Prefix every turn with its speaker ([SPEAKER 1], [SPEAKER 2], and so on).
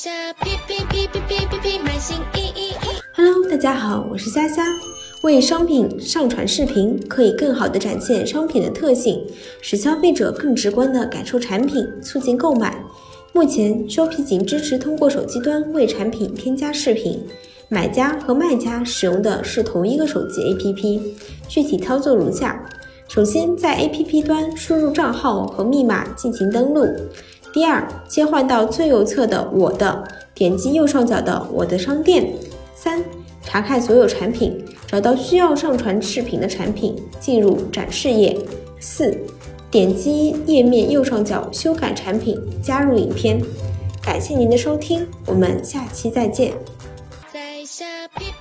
[SPEAKER 1] 下哔哔哔哔哔哔哔，满心意意意。
[SPEAKER 2] Hello，大家好，我是虾虾。为商品上传视频，可以更好的展现商品的特性，使消费者更直观的感受产品，促进购买。目前，收皮仅支持通过手机端为产品添加视频，买家和卖家使用的是同一个手机 APP。具体操作如下：首先，在 APP 端输入账号和密码进行登录。第二，切换到最右侧的“我的”，点击右上角的“我的商店”。三，查看所有产品，找到需要上传视频的产品，进入展示页。四，点击页面右上角修改产品，加入影片。感谢您的收听，我们下期再见。
[SPEAKER 1] 在下哔